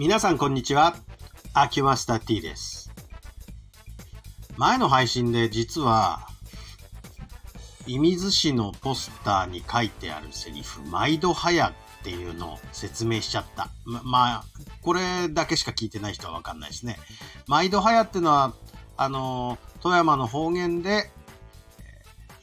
皆さんこんにちは。アキュマスタ T です。前の配信で実は、射水市のポスターに書いてあるセリフ、毎度早っていうのを説明しちゃった。ま、まあ、これだけしか聞いてない人はわかんないですね。毎度早っていうのは、あの、富山の方言で、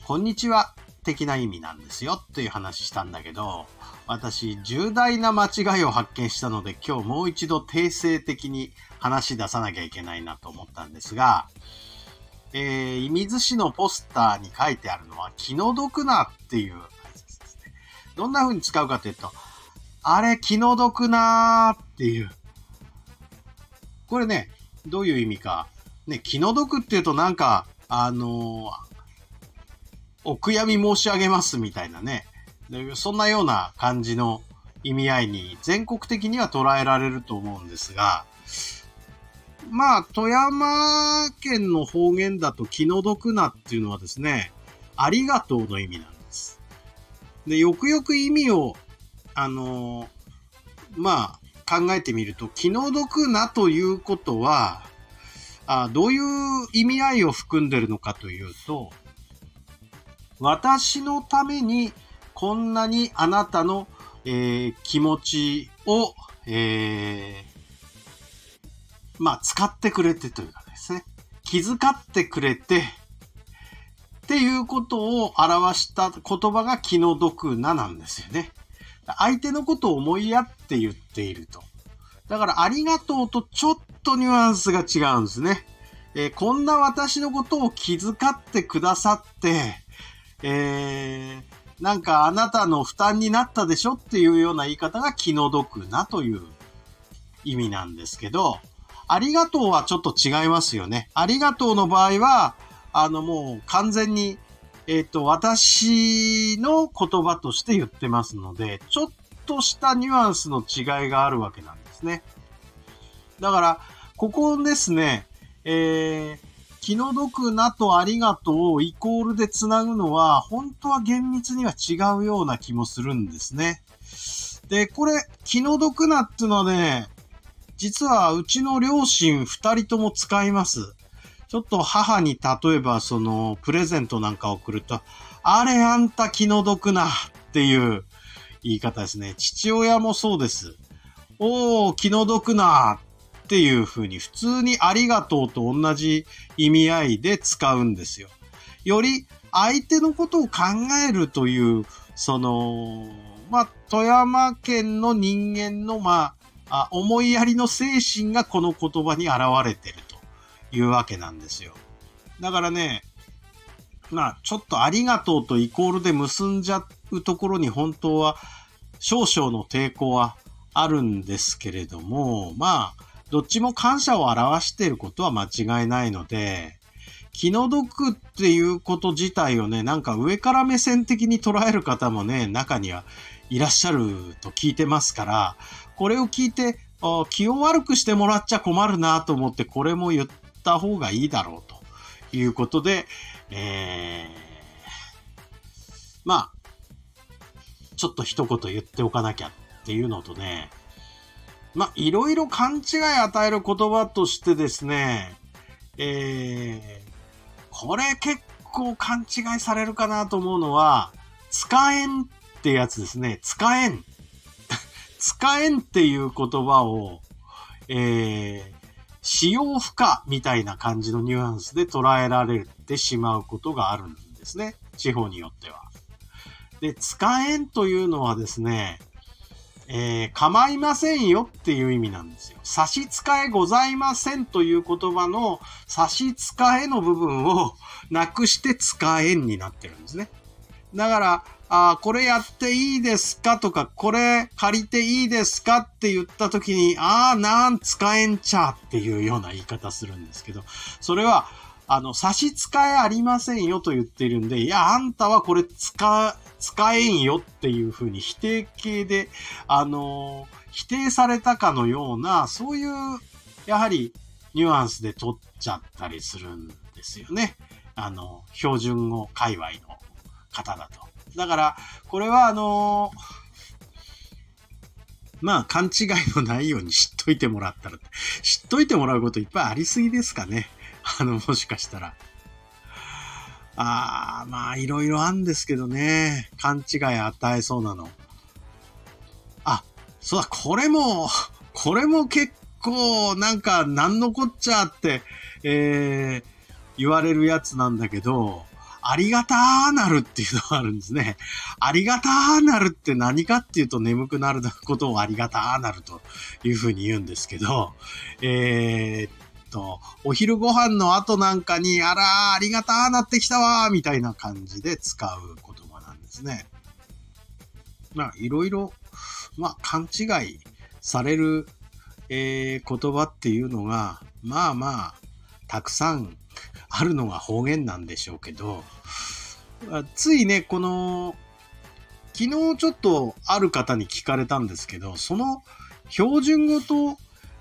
こんにちは的な意味なんですよっていう話したんだけど、私、重大な間違いを発見したので、今日もう一度訂正的に話し出さなきゃいけないなと思ったんですが、えー、射水市のポスターに書いてあるのは、気の毒なっていう挨拶です。どんな風に使うかというと、あれ、気の毒なーっていう。これね、どういう意味か。ね、気の毒っていうとなんか、あのーお悔やみ申し上げますみたいなね。でそんなような感じの意味合いに全国的には捉えられると思うんですが、まあ、富山県の方言だと気の毒なっていうのはですね、ありがとうの意味なんです。で、よくよく意味を、あのまあ、考えてみると、気の毒なということは、あどういう意味合いを含んでるのかというと、私のためにこんなにあなたの、えー気持ちを、えーまあ、使ってくれてというかですね、気遣ってくれて、っていうことを表した言葉が気の毒ななんですよね。相手のことを思いやって言っていると。だから、ありがとうとちょっとニュアンスが違うんですね。えーこんな私のことを気遣ってくださって、えなんかあなたの負担になったでしょっていうような言い方が気の毒なという意味なんですけど、ありがとうはちょっと違いますよね。ありがとうの場合は、あのもう完全に、えっ、と、私の言葉として言ってますので、ちょっとしたニュアンスの違いがあるわけなんですね。だから、ここですね、えー、気の毒なとありがとうをイコールでつなぐのは、本当は厳密には違うような気もするんですね。で、これ、気の毒なっていうのはね、実はうちの両親二人とも使います。ちょっと母に例えばそのプレゼントなんか送ると、あれあんた気の毒なっていう言い方ですね。父親もそうです。おー、気の毒なっていう風に普通にありがとうと同じ意味合いで使うんですよ。より相手のことを考えるという、その、まあ、富山県の人間の、まあ、思いやりの精神がこの言葉に現れてるというわけなんですよ。だからね、まあ、ちょっとありがとうとイコールで結んじゃうところに本当は少々の抵抗はあるんですけれども、まあ、どっちも感謝を表していることは間違いないので、気の毒っていうこと自体をね、なんか上から目線的に捉える方もね、中にはいらっしゃると聞いてますから、これを聞いて、あ気を悪くしてもらっちゃ困るなと思って、これも言った方がいいだろうということで、えー、まあ、ちょっと一言言っておかなきゃっていうのとね、まあ、いろいろ勘違い与える言葉としてですね、えー、これ結構勘違いされるかなと思うのは、使えんってやつですね。使えん。使えんっていう言葉を、えー、使用不可みたいな感じのニュアンスで捉えられてしまうことがあるんですね。地方によっては。で、使えんというのはですね、えー構いませんよっていう意味なんですよ。差し支えございませんという言葉の差し支えの部分を なくして使えんになってるんですね。だから、あこれやっていいですかとか、これ借りていいですかって言った時に、ああ、なん使えんちゃっていうような言い方するんですけど、それは、あの、差し支えありませんよと言ってるんで、いや、あんたはこれ使、使えんよっていうふうに否定形で、あの、否定されたかのような、そういう、やはり、ニュアンスで取っちゃったりするんですよね。あの、標準語界隈の方だと。だから、これはあのまあ、勘違いのないように知っといてもらったら、知っといてもらうこといっぱいありすぎですかね。あの、もしかしたら。ああ、まあ、いろいろあるんですけどね。勘違い与えそうなの。あ、そうだ、これも、これも結構、なんか、なんのこっちゃって、えー、言われるやつなんだけど、ありがたーなるっていうのがあるんですね。ありがたーなるって何かっていうと眠くなることをありがたーなるというふうに言うんですけど、えー、と、お昼ご飯の後なんかに、あらー、ありがたーなってきたわーみたいな感じで使う言葉なんですね。まあ、いろいろ、まあ、勘違いされる、えー、言葉っていうのが、まあまあ、たくさんあるのが方言なんでしょうけど、ついね、この、昨日ちょっとある方に聞かれたんですけど、その標準語と、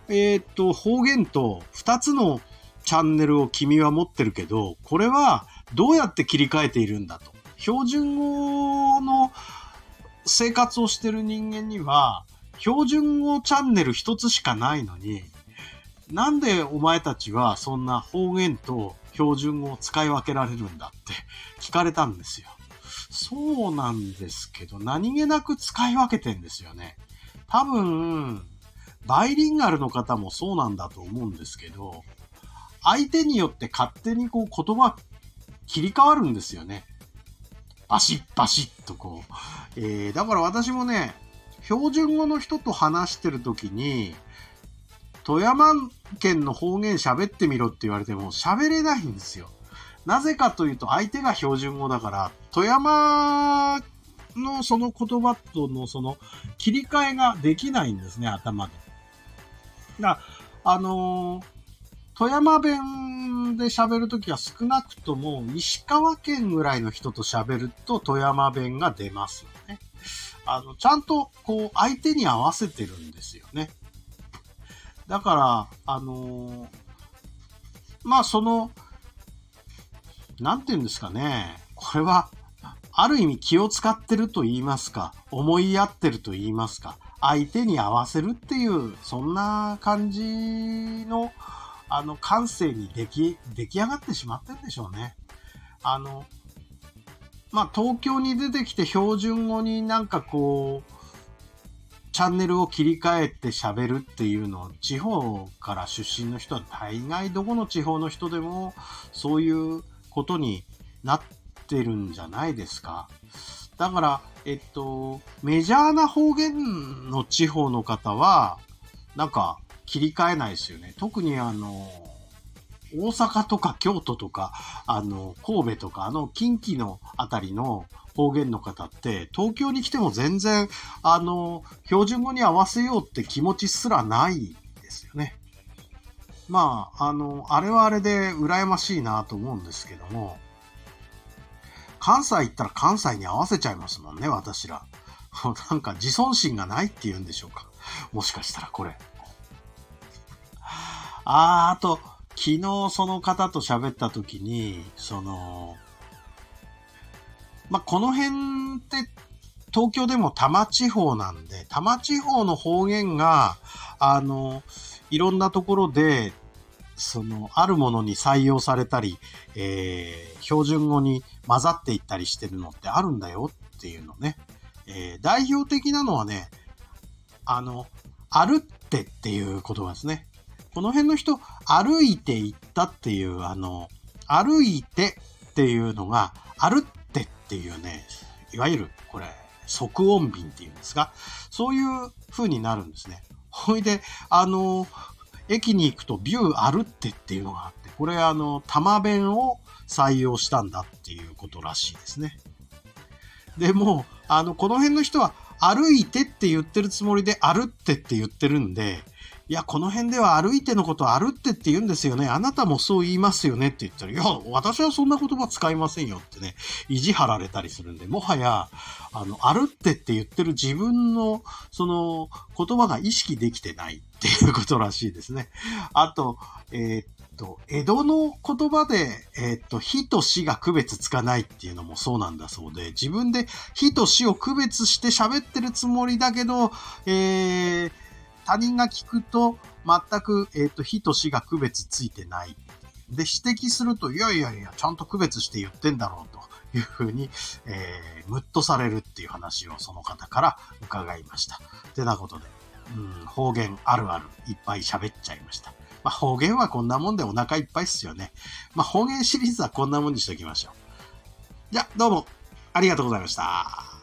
えっ、と、方言と2つのチャンネルを君は持ってるけど、これはどうやって切り替えているんだと。標準語の生活をしてる人間には、標準語チャンネル1つしかないのに、なんでお前たちはそんな方言と標準語を使い分けられるんだって聞かれたんですよ。そうなんですけど、何気なく使い分けてんですよね。多分、バイリンガルの方もそうなんだと思うんですけど、相手によって勝手にこう言葉切り替わるんですよね。バシッバシッとこう。えー、だから私もね、標準語の人と話してる時に、富山県の方言喋ってみろって言われても喋れないんですよ。なぜかというと相手が標準語だから、富山のその言葉とのその切り替えができないんですね、頭で。だあの、富山弁で喋るときは少なくとも石川県ぐらいの人と喋ると富山弁が出ますよね。あの、ちゃんとこう相手に合わせてるんですよね。だから、あの、まあその、なんて言うんですかね。これは、ある意味気を使ってると言いますか、思いやってると言いますか、相手に合わせるっていう、そんな感じの、あの、感性に出来、出来上がってしまってるんでしょうね。あの、まあ、東京に出てきて標準語になんかこう、チャンネルを切り替えて喋るっていうのを地方から出身の人は大概どこの地方の人でもそういうことになってるんじゃないですか。だから、えっと、メジャーな方言の地方の方は、なんか切り替えないですよね。特にあの、大阪とか京都とか、あの、神戸とか、あの、近畿のあたりの方言の方って、東京に来ても全然、あの、標準語に合わせようって気持ちすらないですよね。まあ、あの、あれはあれで羨ましいなと思うんですけども、関西行ったら関西に合わせちゃいますもんね、私ら。なんか自尊心がないって言うんでしょうか。もしかしたらこれ。あー、あと、昨日その方と喋った時に、その、まあ、この辺って東京でも多摩地方なんで、多摩地方の方言が、あの、いろんなところで、その、あるものに採用されたり、えー、標準語に混ざっていったりしてるのってあるんだよっていうのね。えー、代表的なのはね、あの、歩ってっていう言葉ですね。この辺の人、歩いて行ったっていう、あの、歩いてっていうのが、歩ってっていうね、いわゆるこれ、即音便っていうんですが、そういう風になるんですね。ほいで、あの、駅に行くとビュー歩ってっていうのがあって、これあの、玉弁を採用したんだっていうことらしいですね。でも、あの、この辺の人は歩いてって言ってるつもりで歩ってって言ってるんで、いや、この辺では歩いてのこと歩ってって言うんですよね。あなたもそう言いますよねって言ったら、いや、私はそんな言葉使いませんよってね、意地張られたりするんで、もはや、あの、歩ってって言ってる自分の、その、言葉が意識できてないっていうことらしいですね。あと、えー、っと、江戸の言葉で、えっと、火と死が区別つかないっていうのもそうなんだそうで、自分で火と死を区別して喋ってるつもりだけど、えー、他人が聞くと、全く、えっと、火と死が区別ついてない。で、指摘すると、いやいやいや、ちゃんと区別して言ってんだろうというふうに、えー、ムッとされるっていう話をその方から伺いました。てなことで、うん、方言あるあるいっぱい喋っちゃいました。まあ、方言はこんなもんでお腹いっぱいっすよね。まあ、方言シリーズはこんなもんにしときましょう。じゃ、どうもありがとうございました。